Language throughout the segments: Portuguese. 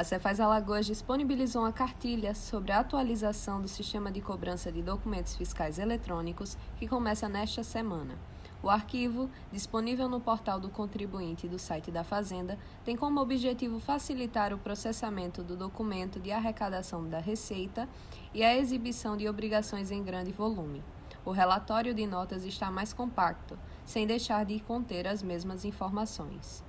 A Cefaz Alagoas disponibilizou uma cartilha sobre a atualização do sistema de cobrança de documentos fiscais eletrônicos que começa nesta semana. O arquivo, disponível no portal do contribuinte do site da Fazenda, tem como objetivo facilitar o processamento do documento de arrecadação da Receita e a exibição de obrigações em grande volume. O relatório de notas está mais compacto, sem deixar de conter as mesmas informações.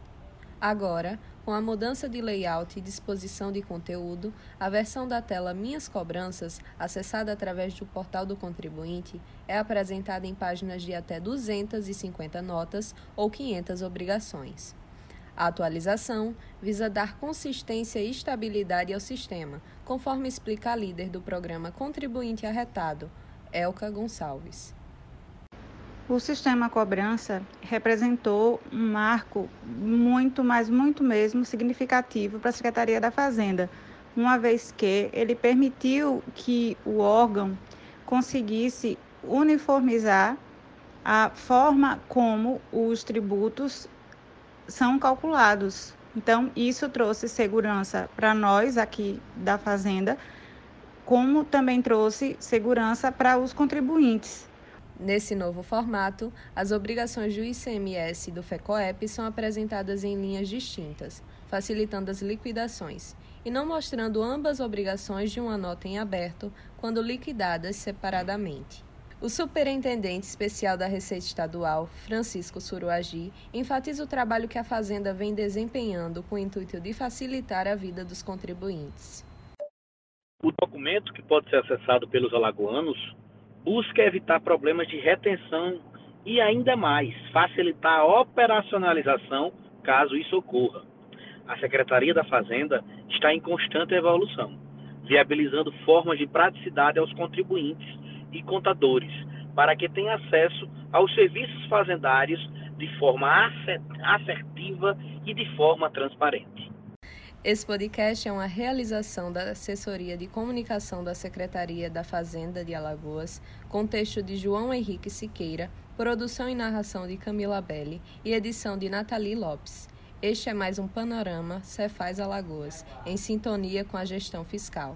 Agora, com a mudança de layout e disposição de conteúdo, a versão da tela Minhas Cobranças, acessada através do portal do contribuinte, é apresentada em páginas de até 250 notas ou 500 obrigações. A atualização visa dar consistência e estabilidade ao sistema, conforme explica a líder do programa Contribuinte Arretado, Elka Gonçalves. O sistema cobrança representou um marco muito, mas muito mesmo significativo para a Secretaria da Fazenda, uma vez que ele permitiu que o órgão conseguisse uniformizar a forma como os tributos são calculados. Então, isso trouxe segurança para nós aqui da Fazenda, como também trouxe segurança para os contribuintes. Nesse novo formato, as obrigações do ICMS e do FECOEP são apresentadas em linhas distintas, facilitando as liquidações, e não mostrando ambas obrigações de uma nota em aberto quando liquidadas separadamente. O Superintendente Especial da Receita Estadual, Francisco Suruagi, enfatiza o trabalho que a Fazenda vem desempenhando com o intuito de facilitar a vida dos contribuintes. O documento que pode ser acessado pelos alagoanos busca evitar problemas de retenção e ainda mais facilitar a operacionalização caso isso ocorra. A Secretaria da Fazenda está em constante evolução, viabilizando formas de praticidade aos contribuintes e contadores, para que tenham acesso aos serviços fazendários de forma assertiva e de forma transparente. Esse podcast é uma realização da Assessoria de Comunicação da Secretaria da Fazenda de Alagoas, com texto de João Henrique Siqueira, produção e narração de Camila Belli e edição de Nathalie Lopes. Este é mais um panorama Cefaz Alagoas, em sintonia com a gestão fiscal.